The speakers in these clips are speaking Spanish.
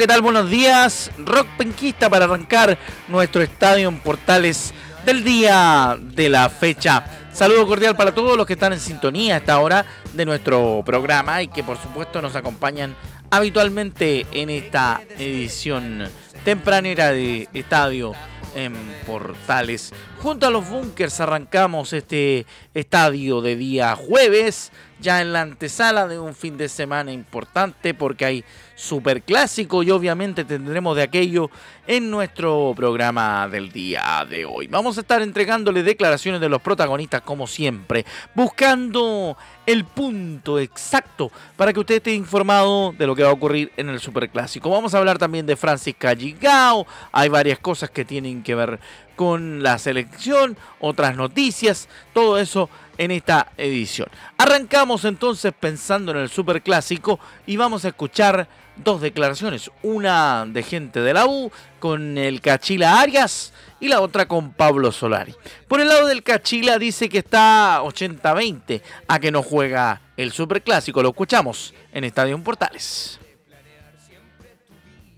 ¿Qué tal? Buenos días. Rock Penquista para arrancar nuestro estadio en Portales del día de la fecha. Saludo cordial para todos los que están en sintonía a esta hora de nuestro programa y que por supuesto nos acompañan habitualmente en esta edición tempranera de Estadio en Portales. Junto a los bunkers arrancamos este estadio de día jueves, ya en la antesala de un fin de semana importante porque hay superclásico y obviamente tendremos de aquello en nuestro programa del día de hoy. Vamos a estar entregándole declaraciones de los protagonistas como siempre, buscando el punto exacto para que usted esté informado de lo que va a ocurrir en el superclásico. Vamos a hablar también de Francis Calligao, hay varias cosas que tienen que ver con la selección, otras noticias, todo eso en esta edición. Arrancamos entonces pensando en el superclásico y vamos a escuchar dos declaraciones, una de gente de la U con el Cachila Arias y la otra con Pablo Solari. Por el lado del Cachila dice que está 80-20 a que no juega el Superclásico. Lo escuchamos en Estadio Portales.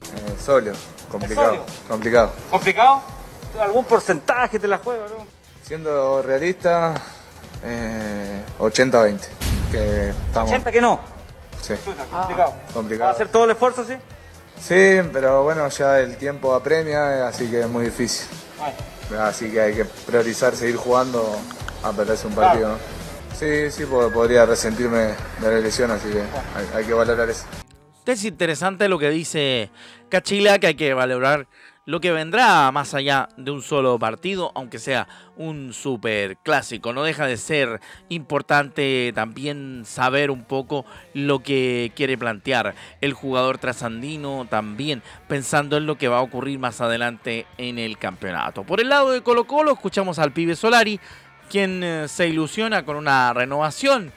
Eh, solo, complicado, complicado. ¿Complicado? ¿Algún porcentaje te la juega? Siendo realista, 80-20. Eh, que estamos... ¿80 que no? Sí. complicado. complicado. ¿Va a hacer todo el esfuerzo, sí? Sí, pero bueno, ya el tiempo apremia, así que es muy difícil. Así que hay que priorizar seguir jugando a perderse un partido. Sí, sí, podría resentirme de la lesión, así que hay, que valorar eso. Es interesante lo que dice Cachila, que hay que valorar lo que vendrá más allá de un solo partido, aunque sea un super clásico. No deja de ser importante también saber un poco lo que quiere plantear el jugador trasandino, también pensando en lo que va a ocurrir más adelante en el campeonato. Por el lado de Colo Colo, escuchamos al pibe Solari, quien eh, se ilusiona con una renovación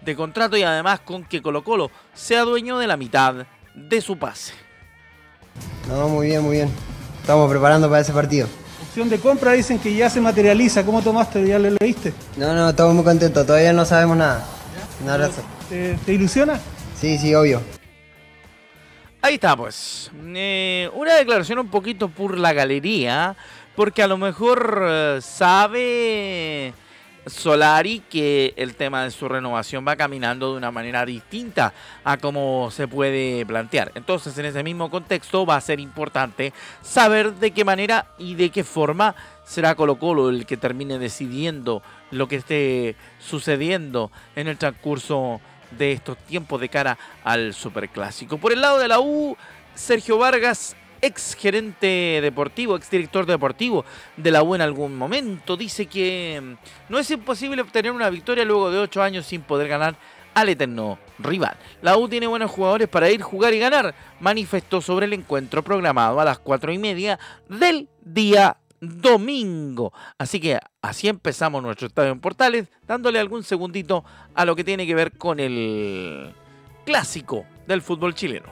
de contrato y además con que Colo Colo sea dueño de la mitad de su pase. No, muy bien, muy bien estamos preparando para ese partido. Opción de compra dicen que ya se materializa. ¿Cómo tomaste? ¿Ya le leíste? No, no, estamos muy contentos. Todavía no sabemos nada. ¿Te, ilusiona? Sí, sí, obvio. Ahí está, pues. Eh, una declaración un poquito por la galería, porque a lo mejor eh, sabe Solari que el tema de su renovación va caminando de una manera distinta a cómo se puede plantear. Entonces, en ese mismo contexto va a ser importante saber de qué manera y de qué forma será Colo Colo el que termine decidiendo lo que esté sucediendo en el transcurso de estos tiempos de cara al Superclásico. Por el lado de la U, Sergio Vargas ex gerente deportivo, ex director deportivo de la U en algún momento, dice que mm, no es imposible obtener una victoria luego de ocho años sin poder ganar al eterno rival. La U tiene buenos jugadores para ir, jugar y ganar, manifestó sobre el encuentro programado a las cuatro y media del día domingo. Así que así empezamos nuestro estadio en Portales, dándole algún segundito a lo que tiene que ver con el clásico del fútbol chileno.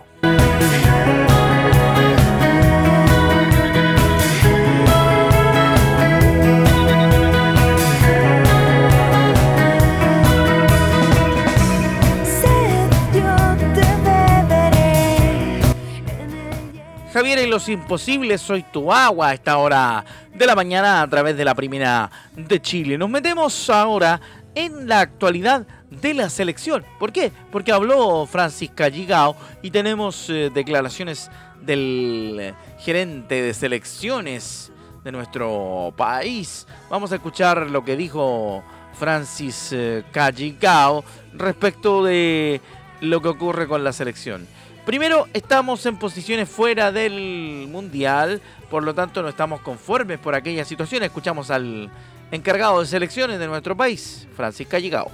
Los imposibles, soy tu agua a esta hora de la mañana a través de la primera de Chile. Nos metemos ahora en la actualidad de la selección. ¿Por qué? Porque habló Francis Calligao y tenemos eh, declaraciones del gerente de selecciones de nuestro país. Vamos a escuchar lo que dijo Francis eh, Calligao respecto de lo que ocurre con la selección. Primero, estamos en posiciones fuera del Mundial, por lo tanto no estamos conformes por aquella situación. Escuchamos al encargado de selecciones de nuestro país, Francis Calligao.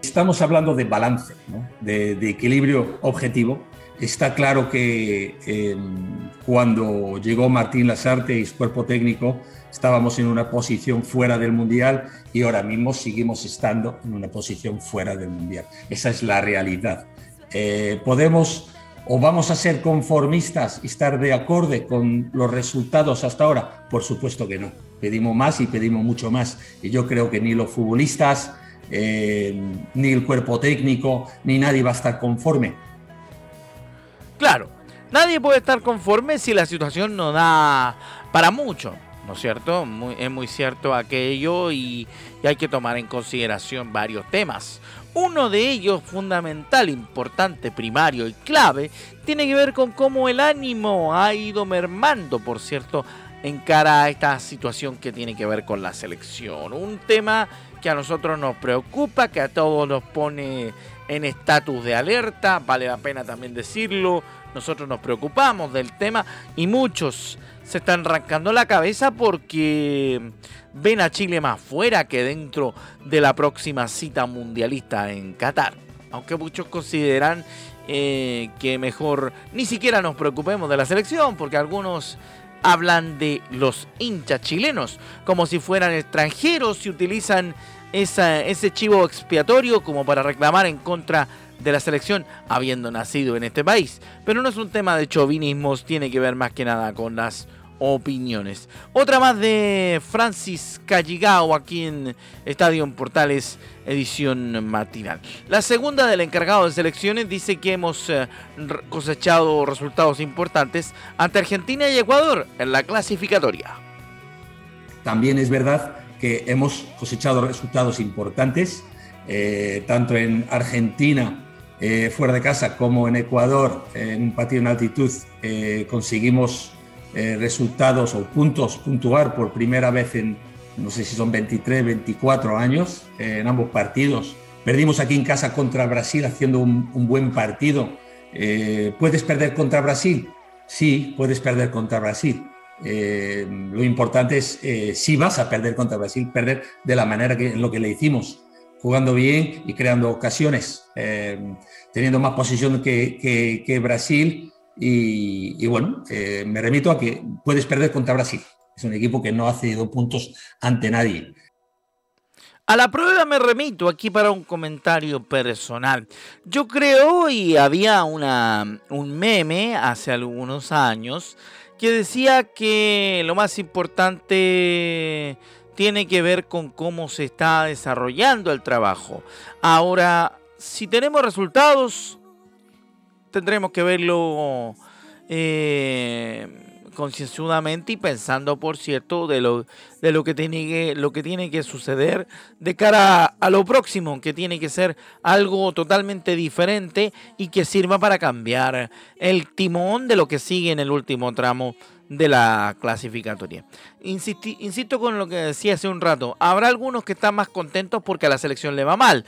estamos hablando de balance, de, equilibrio objetivo. Está claro que em, cuando llegó Martín Lasarte y su cuerpo técnico, estábamos en una posición fuera del Mundial y ahora mismo seguimos estando en una posición fuera del Mundial. Esa es la realidad. Eh, podemos o vamos a ser conformistas y estar de acorde con los resultados hasta ahora. Por supuesto que no. Pedimos más y pedimos mucho más. Y yo creo que ni los futbolistas, eh, ni el cuerpo técnico, ni nadie va a estar conforme. Claro, nadie puede estar conforme si la situación no da para mucho. ¿No es cierto? es muy cierto aquello y, hay que tomar en consideración varios temas. Uno de ellos, fundamental, importante, primario y clave, tiene que ver con cómo el ánimo ha ido mermando, por cierto, en cara a esta situación que tiene que ver con la selección. Un tema que a nosotros nos preocupa, que a todos nos pone en estatus de alerta, vale la pena también decirlo, nosotros nos preocupamos del tema y muchos se están arrancando la cabeza porque ven a Chile más fuera que dentro de la próxima cita mundialista en Qatar. Aunque muchos consideran eh, que mejor ni siquiera nos preocupemos de la selección, porque algunos hablan de los hinchas chilenos como si fueran extranjeros y utilizan ese chivo expiatorio como para reclamar en contra de la selección habiendo nacido en este país. Pero no es un tema de chauvinismos, tiene que ver más que nada con las opiniones. Otra más de Francis Calligao aquí en Estadio Portales edición matinal. La segunda del encargado de selecciones dice que hemos eh, cosechado resultados importantes ante Argentina y Ecuador en la clasificatoria. También es verdad que hemos cosechado resultados importantes, eh, tanto en Argentina eh, fuera de casa como en Ecuador, en un partido en altitud, conseguimos eh, resultados o puntos puntuar por primera vez en, no sé si son 23, 24 años eh, en ambos partidos. Perdimos aquí en casa contra Brasil haciendo un, buen partido. Eh, ¿Puedes perder contra Brasil? Sí, puedes perder contra Brasil. lo importante es, si vas a perder contra Brasil, perder de la manera que en lo que le hicimos, jugando bien y creando ocasiones, teniendo más posición que, que, que Brasil y, bueno, eh, me remito a que puedes perder contra Brasil. Es un equipo que no ha cedido puntos ante nadie. A la prueba me remito aquí para un comentario personal. Yo creo, y había una, un meme hace algunos años, que decía que lo más importante tiene que ver con cómo se está desarrollando el trabajo. Ahora, si tenemos resultados, tendremos que verlo eh, concienzudamente y pensando, por cierto, de lo, de lo que tiene que, lo que tiene que suceder de cara a, lo próximo, que tiene que ser algo totalmente diferente y que sirva para cambiar el timón de lo que sigue en el último tramo de la clasificatoria. insisto con lo que decía hace un rato, habrá algunos que están más contentos porque a la selección le va mal.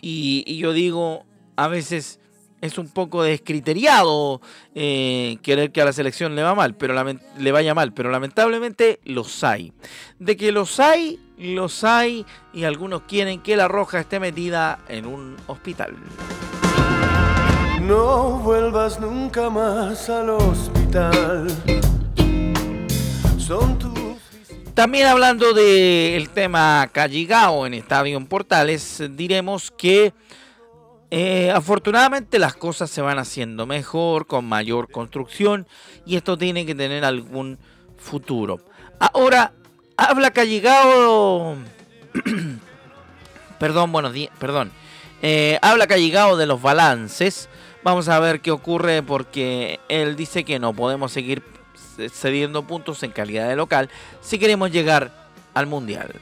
y yo digo, a veces es un poco descriteriado eh, querer que a la selección le va mal, pero le vaya mal, pero lamentablemente los hay. De que los hay, los hay y algunos quieren que la roja esté metida en un hospital. No vuelvas nunca más al hospital. También hablando del tema Calligao en Estadio Portales, diremos que eh, afortunadamente las cosas se van haciendo mejor, con mayor construcción, y esto tiene que tener algún futuro. Ahora, habla que perdón, buenos días, perdón. Eh, habla que de los balances. Vamos a ver qué ocurre porque él dice que no podemos seguir cediendo puntos en calidad de local si queremos llegar al Mundial.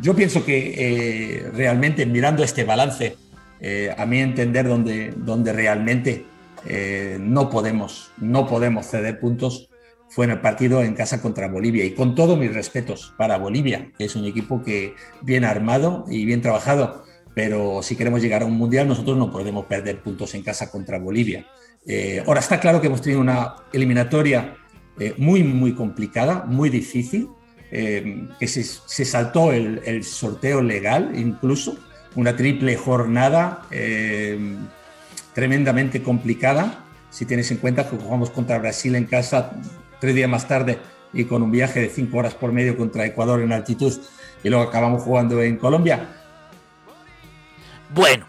Yo pienso que eh, realmente mirando este balance eh, a mi entender, donde, donde realmente eh, no, podemos, no podemos ceder puntos fue en el partido en casa contra Bolivia. Y con todos mis respetos para Bolivia, que es un equipo que bien armado y bien trabajado, pero si queremos llegar a un mundial, nosotros no podemos perder puntos en casa contra Bolivia. Eh, ahora está claro que hemos tenido una eliminatoria muy, muy complicada, muy difícil, que se, se saltó el, el sorteo legal incluso una triple jornada eh, tremendamente complicada, si tienes en cuenta que jugamos contra Brasil en casa tres días más tarde y con un viaje de cinco horas por medio contra Ecuador en altitud y luego acabamos jugando en Colombia. Bueno,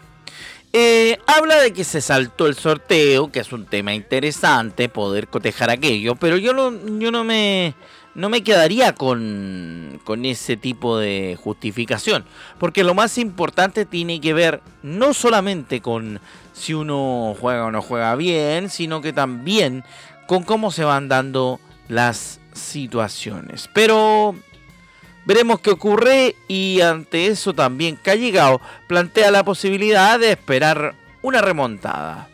eh, habla de que se saltó el sorteo, que es un tema interesante poder cotejar aquello, pero yo no, yo no me no me quedaría con, con ese tipo de justificación, porque lo más importante tiene que ver no solamente con si uno juega o no juega bien, sino que también con cómo se van dando las situaciones. Pero veremos qué ocurre y ante eso también Callegao plantea la posibilidad de esperar una remontada.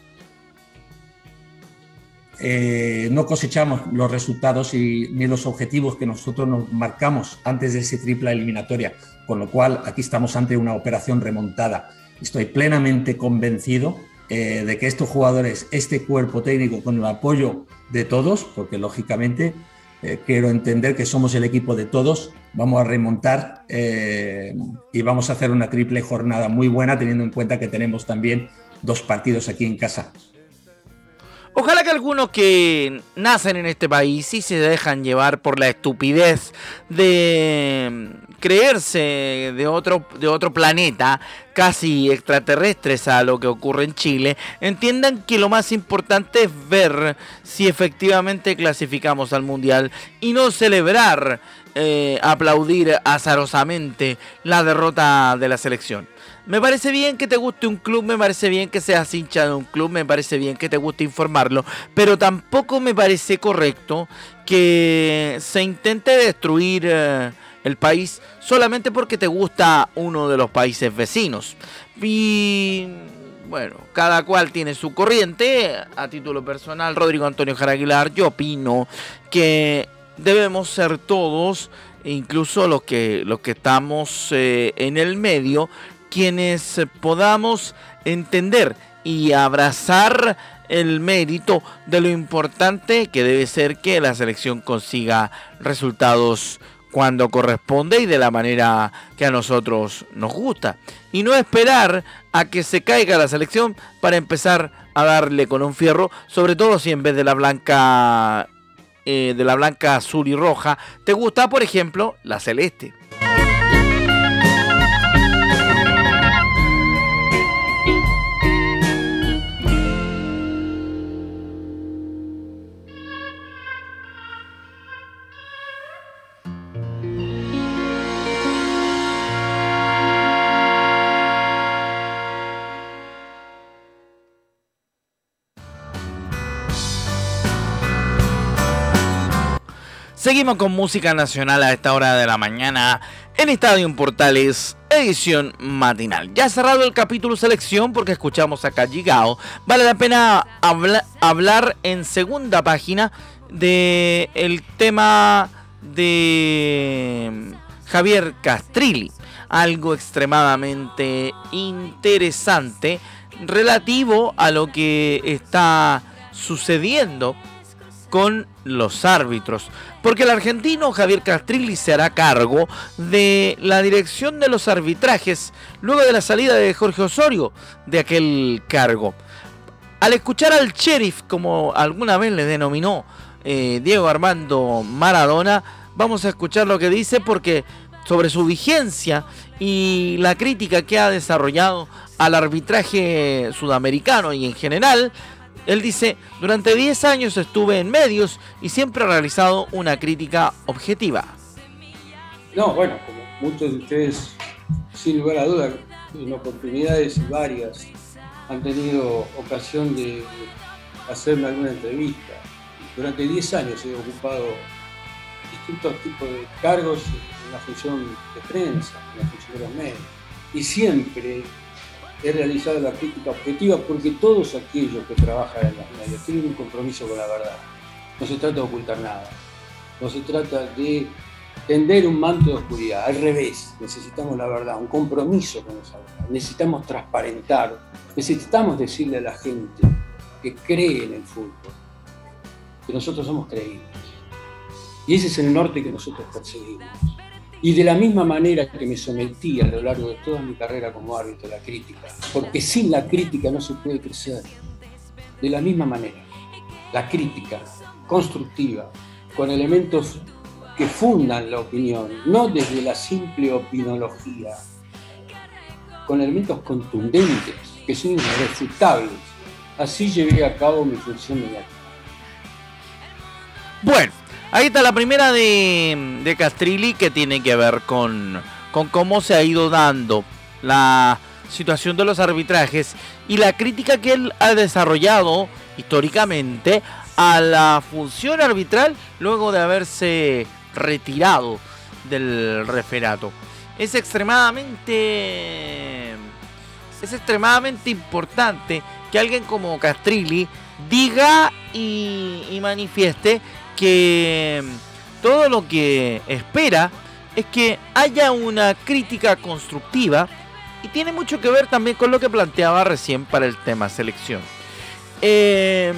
Eh, no cosechamos los resultados y, ni los objetivos que nosotros nos marcamos antes de esa tripla eliminatoria, con lo cual aquí estamos ante una operación remontada. Estoy plenamente convencido eh, de que estos jugadores, este cuerpo técnico, con el apoyo de todos, porque lógicamente eh, quiero entender que somos el equipo de todos, vamos a remontar y vamos a hacer una triple jornada muy buena, teniendo en cuenta que tenemos también dos partidos aquí en casa. Ojalá que algunos que nacen en este país y se dejan llevar por la estupidez de creerse de otro, de otro planeta, casi extraterrestres a lo que ocurre en Chile, entiendan que lo más importante es ver si efectivamente clasificamos al Mundial y no celebrar, eh, aplaudir azarosamente la derrota de la selección. Me parece bien que te guste un club, me parece bien que seas hincha de un club, me parece bien que te guste informarlo, pero tampoco me parece correcto que se intente destruir eh, el país solamente porque te gusta uno de los países vecinos. Y bueno, cada cual tiene su corriente. A título personal, Rodrigo Antonio Jaraguilar, yo opino que debemos ser todos, incluso los que, los que estamos eh, en el medio, quienes podamos entender y abrazar el mérito de lo importante que debe ser que la selección consiga resultados cuando corresponde y de la manera que a nosotros nos gusta. Y no esperar a que se caiga la selección para empezar a darle con un fierro, sobre todo si en vez de la blanca eh, de la blanca azul y roja, te gusta, por ejemplo, la celeste. Seguimos con música nacional a esta hora de la mañana en Estadio Portales, edición matinal. Ya cerrado el capítulo selección porque escuchamos a Calligao, vale la pena hablar en segunda página de el tema de Javier Castrilli, algo extremadamente interesante relativo a lo que está sucediendo con los árbitros. Porque el argentino Javier Castrilli se hará cargo de la dirección de los arbitrajes luego de la salida de Jorge Osorio de aquel cargo. Al escuchar al sheriff, como alguna vez le denominó eh, Diego Armando Maradona, vamos a escuchar lo que dice porque sobre su vigencia y la crítica que ha desarrollado al arbitraje sudamericano y en general, él dice, durante 10 años estuve en medios y siempre he realizado una crítica objetiva. No, bueno, como muchos de ustedes, sin lugar a dudas, en oportunidades varias han tenido ocasión de hacerme alguna entrevista. Durante 10 años he ocupado distintos tipos de cargos en la función de prensa, en la función de los medios. Y siempre he realizado la crítica objetiva porque todos aquellos que trabajan en las medios tienen un compromiso con la verdad. No se trata de ocultar nada, no se trata de tender un manto de oscuridad, al revés, necesitamos la verdad, un compromiso con esa verdad, necesitamos transparentar, necesitamos decirle a la gente que cree en el fútbol, que nosotros somos creíbles. Y ese es el norte que nosotros perseguimos. Y de la misma manera que me sometí a lo largo de toda mi carrera como árbitro a la crítica, porque sin la crítica no se puede crecer. De la misma manera, la crítica constructiva, con elementos que fundan la opinión, no desde la simple opinología, con elementos contundentes, que son irrefutables. Así llevé a cabo mi función mediática. Bueno, ahí está la primera de, de Castrilli que tiene que ver con, con cómo se ha ido dando la situación de los arbitrajes y la crítica que él ha desarrollado históricamente a la función arbitral luego de haberse retirado del referato. Es extremadamente es extremadamente importante que alguien como Castrilli diga y, y manifieste que todo lo que espera es que haya una crítica constructiva y tiene mucho que ver también con lo que planteaba recién para el tema selección. Eh,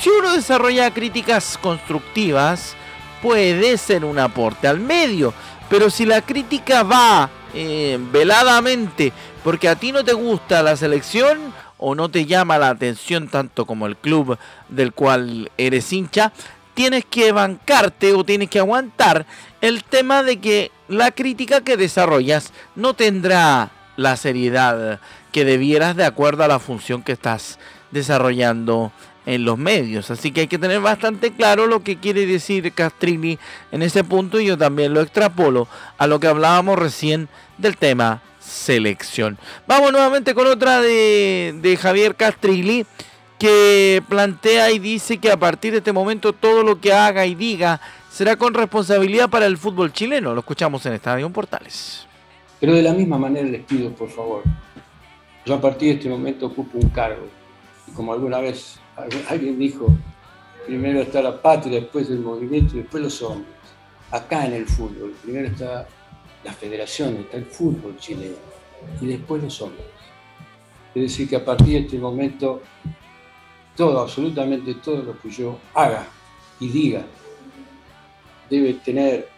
si uno desarrolla críticas constructivas, puede ser un aporte al medio, pero si la crítica va eh, veladamente porque a ti no te gusta la selección o no te llama la atención tanto como el club del cual eres hincha, tienes que bancarte o tienes que aguantar el tema de que la crítica que desarrollas no tendrá la seriedad que debieras de acuerdo a la función que estás desarrollando en los medios. Así que hay que tener bastante claro lo que quiere decir Castrini en ese punto y yo también lo extrapolo a lo que hablábamos recién del tema selección. Vamos nuevamente con otra de, de Javier Castrilli que plantea y dice que a partir de este momento todo lo que haga y diga será con responsabilidad para el fútbol chileno. Lo escuchamos en Estadio Portales. Pero de la misma manera les pido, por favor, yo a partir de este momento ocupo un cargo. Y como alguna vez alguien dijo, primero está la patria, después el movimiento y después los hombres. Acá en el fútbol, primero está la federación, está el fútbol chileno y después los hombres. Es decir, que a partir de este momento, todo, absolutamente todo lo que yo haga y diga, debe tener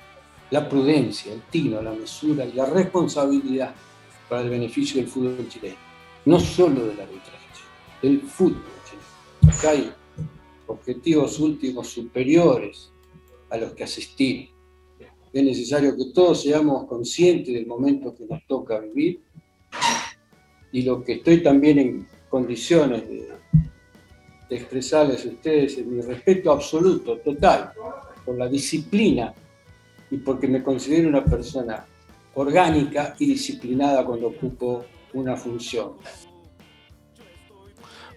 la prudencia, el tino, la mesura y la responsabilidad para el beneficio del fútbol chileno. No solo del arbitraje, del fútbol chileno. Acá hay objetivos últimos superiores a los que asistir. Es necesario que todos seamos conscientes del momento que nos toca vivir y lo que estoy también en condiciones de, de expresarles a ustedes es mi respeto absoluto, total, por la disciplina y porque me considero una persona orgánica y disciplinada cuando ocupo una función.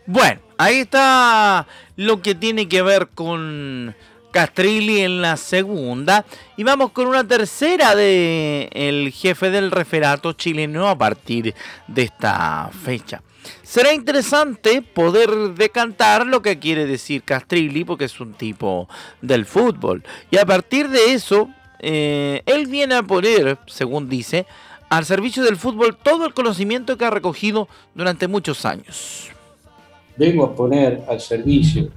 Bueno, ahí está lo que tiene que ver con Castrilli en la segunda. Y vamos con una tercera de el jefe del referato chileno a partir de esta fecha. Será interesante poder decantar lo que quiere decir Castrilli, porque es un tipo del fútbol. Y a partir de eso, eh, él viene a poner, según dice, al servicio del fútbol todo el conocimiento que ha recogido durante muchos años. Vengo a poner al servicio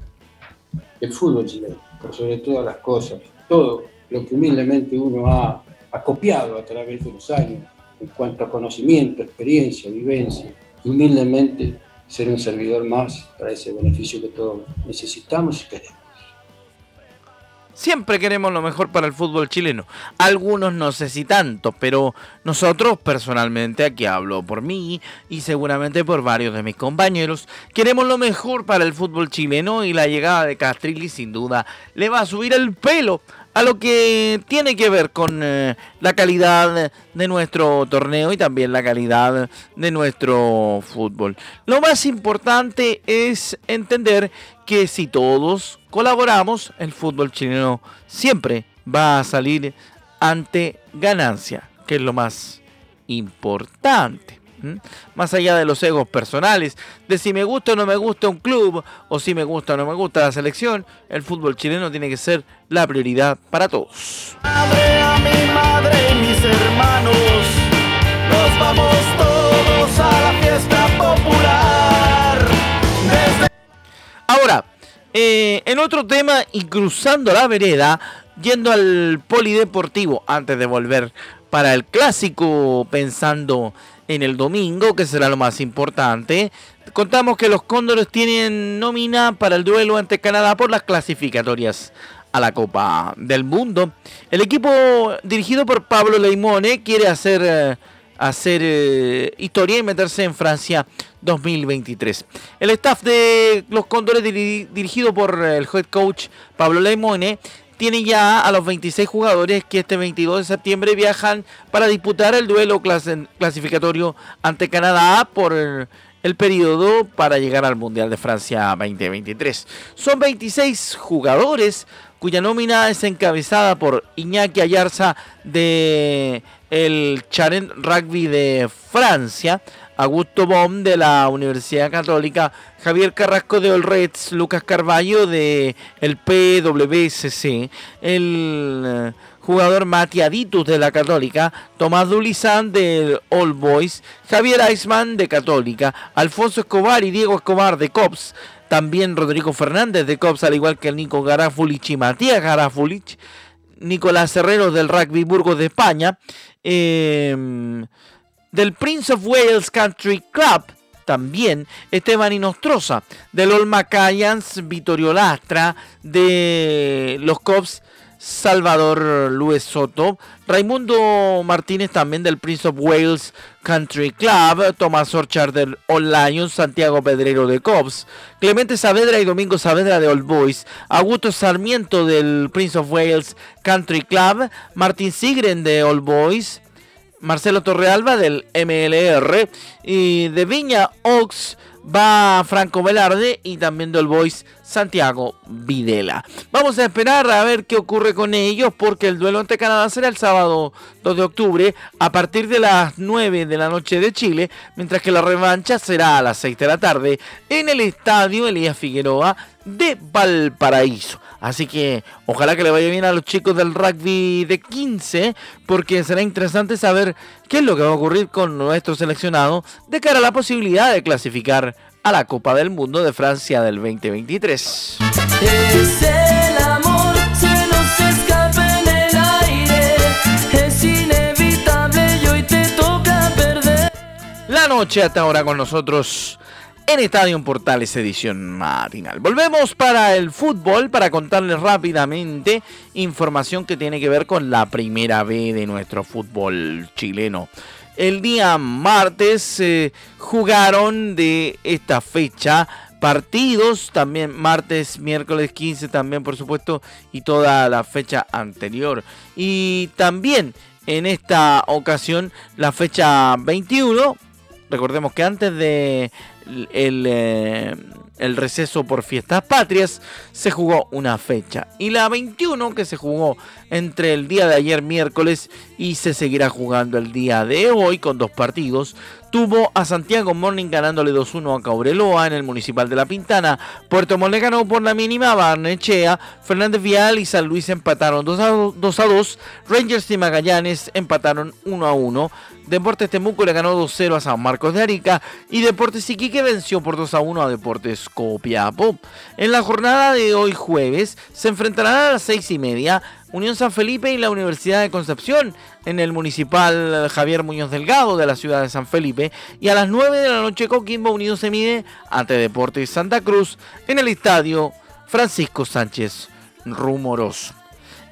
del fútbol chileno, sobre todas las cosas, todo lo que humildemente uno ha, ha copiado a través de los años en cuanto a conocimiento, experiencia, vivencia, humildemente ser un servidor más para ese beneficio que todos necesitamos y queremos. Siempre queremos lo mejor para el fútbol chileno. Algunos no sé si tanto, pero nosotros personalmente, aquí hablo por mí y seguramente por varios de mis compañeros, queremos lo mejor para el fútbol chileno y la llegada de Castrilli sin duda le va a subir el pelo a lo que tiene que ver con eh, la calidad de nuestro torneo y también la calidad de nuestro fútbol. Lo más importante es entender que si todos colaboramos, el fútbol chileno siempre va a salir ante ganancia, que es lo más importante. Más allá de los egos personales, de si me gusta o no me gusta un club, o si me gusta o no me gusta la selección, el fútbol chileno tiene que ser la prioridad para todos. Ahora, eh, en otro tema y cruzando la vereda, yendo al polideportivo antes de volver para el clásico pensando en el domingo, que será lo más importante. Contamos que los Cóndores tienen nómina para el duelo ante Canadá por las clasificatorias a la Copa del Mundo. El equipo dirigido por Pablo Leimone quiere hacer, eh, hacer eh, historia y meterse en Francia 2023. El staff de los Cóndores dirigido por el head coach Pablo Leimone tiene ya a los 26 jugadores que este 22 de septiembre viajan para disputar el duelo clasificatorio ante Canadá por el, periodo para llegar al Mundial de Francia 2023. Son 26 jugadores cuya nómina es encabezada por Iñaki Ayarza de el Charent Rugby de Francia, Augusto Bom de la Universidad Católica, Javier Carrasco de Olreds, Lucas Carballo de el PWSC, el eh, jugador Mati Aditus de la Católica, Tomás Dulizán del All Boys, Javier Eisman de Católica, Alfonso Escobar y Diego Escobar de COPS, también Rodrigo Fernández de COPS, al igual que Nico Garafulich y Matías Garafulich, Nicolás Herrero del Rugby Burgos de España, eh, del Prince of Wales Country Club, también Esteban Inostroza, del Olma Cayans, Vittorio Lastra, de los Cops Salvador Luis Soto, Raimundo Martínez también del Prince of Wales Country Club, Tomás Orchard del All Lions, Santiago Pedrero de Cops, Clemente Saavedra y Domingo Saavedra de All Boys, Augusto Sarmiento del Prince of Wales Country Club, Martín Sigren de All Boys, Marcelo Torrealba del MLR. Y de Viña Ox va Franco Velarde y también del Boys Santiago Videla. Vamos a esperar a ver qué ocurre con ellos porque el duelo ante Canadá será el sábado 2 de octubre a partir de las 9 de la noche de Chile, mientras que la revancha será a las 6 de la tarde en el estadio Elías Figueroa de Valparaíso. Así que ojalá que le vaya bien a los chicos del rugby de 15, porque será interesante saber qué es lo que va a ocurrir con nuestro seleccionado de cara a la posibilidad de clasificar a la Copa del Mundo de Francia del 2023. Es el amor, se nos escapa en el aire, es inevitable y hoy te toca perder. La noche hasta ahora con nosotros en Estadio Portales edición matinal. Volvemos para el fútbol para contarles rápidamente información que tiene que ver con la primera B de nuestro fútbol chileno. El día martes eh, jugaron de esta fecha partidos, también martes, miércoles 15 también por supuesto y toda la fecha anterior. Y también en esta ocasión la fecha 21, recordemos que antes de el, eh, el, receso por fiestas patrias, se jugó una fecha. Y la 21 que se jugó entre el día de ayer miércoles y se seguirá jugando el día de hoy con dos partidos tuvo a Santiago Morning ganándole 2-1 a Caureloa en el Municipal de La Pintana. Puerto Montt ganó por la mínima a Barnechea. Fernández Vial y San Luis empataron 2 2, Rangers y Magallanes empataron 1 1. Deportes Temuco le ganó 2-0 a San Marcos de Arica y Deportes Iquique venció por 2-1 a Deportes Copiapó. En la jornada de hoy jueves se enfrentarán a las 6 y media Unión San Felipe y la Universidad de Concepción en el municipal Javier Muñoz Delgado de la ciudad de San Felipe. Y a las 9 de la noche Coquimbo Unido se mide ante Deportes Santa Cruz en el estadio Francisco Sánchez Rumoroso.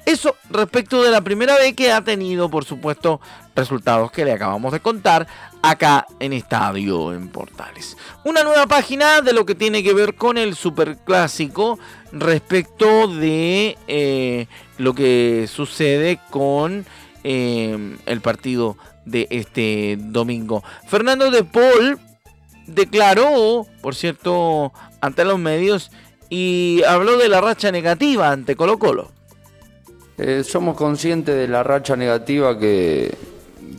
Eso respecto de la primera vez que ha tenido, por supuesto, resultados que le acabamos de contar acá en Estadio en Portales. Una nueva página de lo que tiene que ver con el Superclásico respecto de eh, lo que sucede con eh, el partido de este domingo. Fernando de Paul declaró, por cierto, ante los medios y habló de la racha negativa ante Colo Colo. Eh, somos conscientes de la racha negativa que,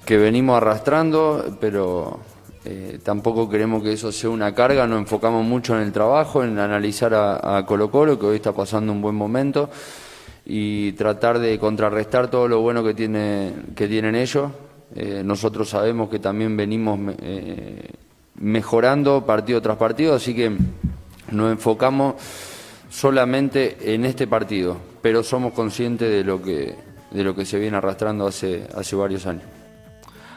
que venimos arrastrando, pero eh, tampoco queremos que eso sea una carga, nos enfocamos mucho en el trabajo, en analizar a, Colo Colo, que hoy está pasando un buen momento, y tratar de contrarrestar todo lo bueno que, tiene, que tienen ellos. Eh, nosotros sabemos que también venimos mejorando partido tras partido, así que nos enfocamos solamente en este partido pero somos conscientes de lo que, de lo que se viene arrastrando hace, hace varios años.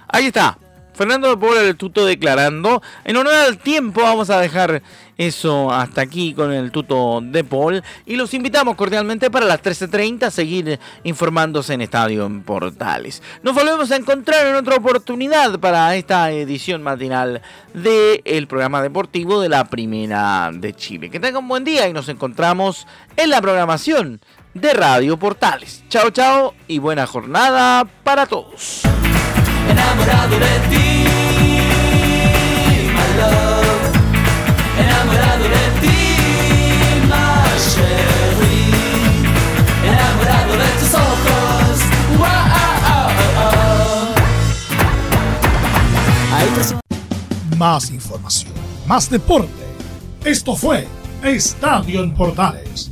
Ahí está. Fernando de Paul el tuto declarando. En honor al tiempo vamos a dejar eso hasta aquí con el tuto de Paul. Y los invitamos cordialmente para las 13.30 a seguir informándose en Estadio en Portales. Nos volvemos a encontrar en otra oportunidad para esta edición matinal del programa deportivo de la Primera de Chile. Que tengan un buen día y nos encontramos en la programación de Radio Portales. Chao, chao y buena jornada para todos. Enamorado de ti, my love, enamorado de ti, my Sherry, enamorado de tus ojos, wow, Más información, más deporte. Esto fue Estadio en Portales,